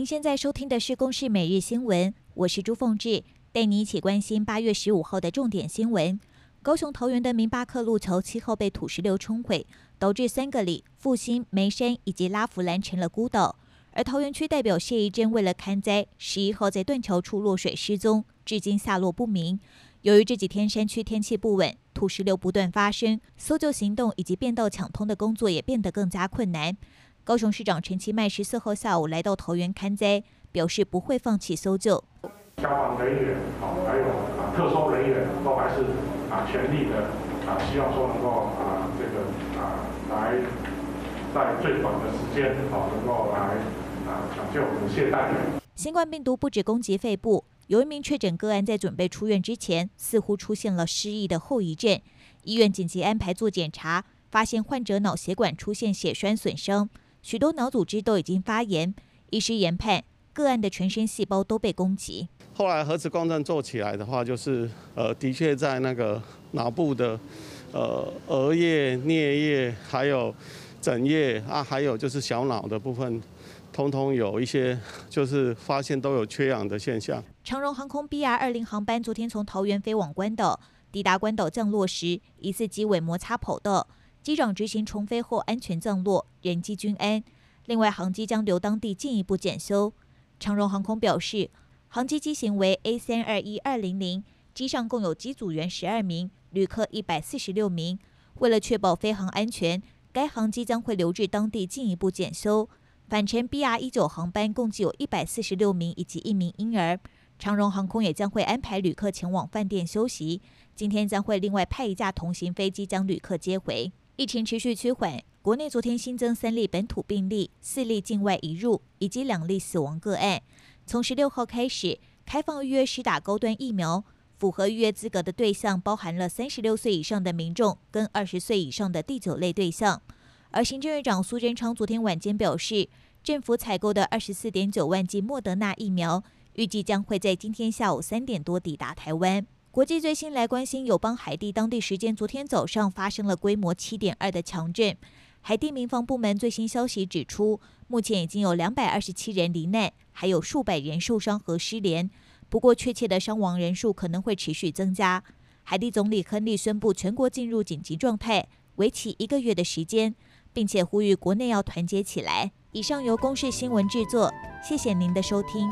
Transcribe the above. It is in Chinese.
您现在收听的是《公视每日新闻》，我是朱凤志，带你一起关心八月十五号的重点新闻。高雄桃园的明巴克路桥七号被土石流冲毁，导致三个里、复兴、梅山以及拉弗兰成了孤岛。而桃园区代表谢宜珍为了看灾，十一号在断桥处落水失踪，至今下落不明。由于这几天山区天气不稳，土石流不断发生，搜救行动以及变道抢通的工作也变得更加困难。高雄市长陈其迈十四号下午来到桃园勘灾，表示不会放弃搜救。消防人员，好，还有啊特搜人员，都还是啊全力的啊，希望说能够啊这个啊来在最短的时间，好能够来啊抢救我们现代人。新冠病毒不止攻击肺部，有一名确诊个案在准备出院之前，似乎出现了失忆的后遗症，医院紧急安排做检查，发现患者脑血管出现血栓损伤。许多脑组织都已经发炎，医师研判个案的全身细胞都被攻击。后来核磁共振做起来的话，就是呃，的确在那个脑部的呃额叶、颞叶，还有枕叶啊，还有就是小脑的部分，通通有一些就是发现都有缺氧的现象。长荣航空 BR 二零航班昨天从桃园飞往关岛，抵达关岛降落时，疑似机尾摩擦跑道。机长执行重飞后安全降落，人机均安。另外，航机将留当地进一步检修。长荣航空表示，航机机型为 A 三二一二零零，机上共有机组员十二名，旅客一百四十六名。为了确保飞航安全，该航机将会留置当地进一步检修。返程 BR 一九航班共计有一百四十六名以及一名婴儿。长荣航空也将会安排旅客前往饭店休息。今天将会另外派一架同行飞机将旅客接回。疫情持续趋缓，国内昨天新增三例本土病例，四例境外移入，以及两例死亡个案。从十六号开始开放预约施打高端疫苗，符合预约资格的对象包含了三十六岁以上的民众跟二十岁以上的第九类对象。而行政院长苏贞昌昨天晚间表示，政府采购的二十四点九万剂莫德纳疫苗，预计将会在今天下午三点多抵达台湾。国际最新来关心友邦海地，当地时间昨天早上发生了规模七点二的强震。海地民防部门最新消息指出，目前已经有两百二十七人罹难，还有数百人受伤和失联。不过，确切的伤亡人数可能会持续增加。海地总理亨利宣布全国进入紧急状态，为期一个月的时间，并且呼吁国内要团结起来。以上由公视新闻制作，谢谢您的收听。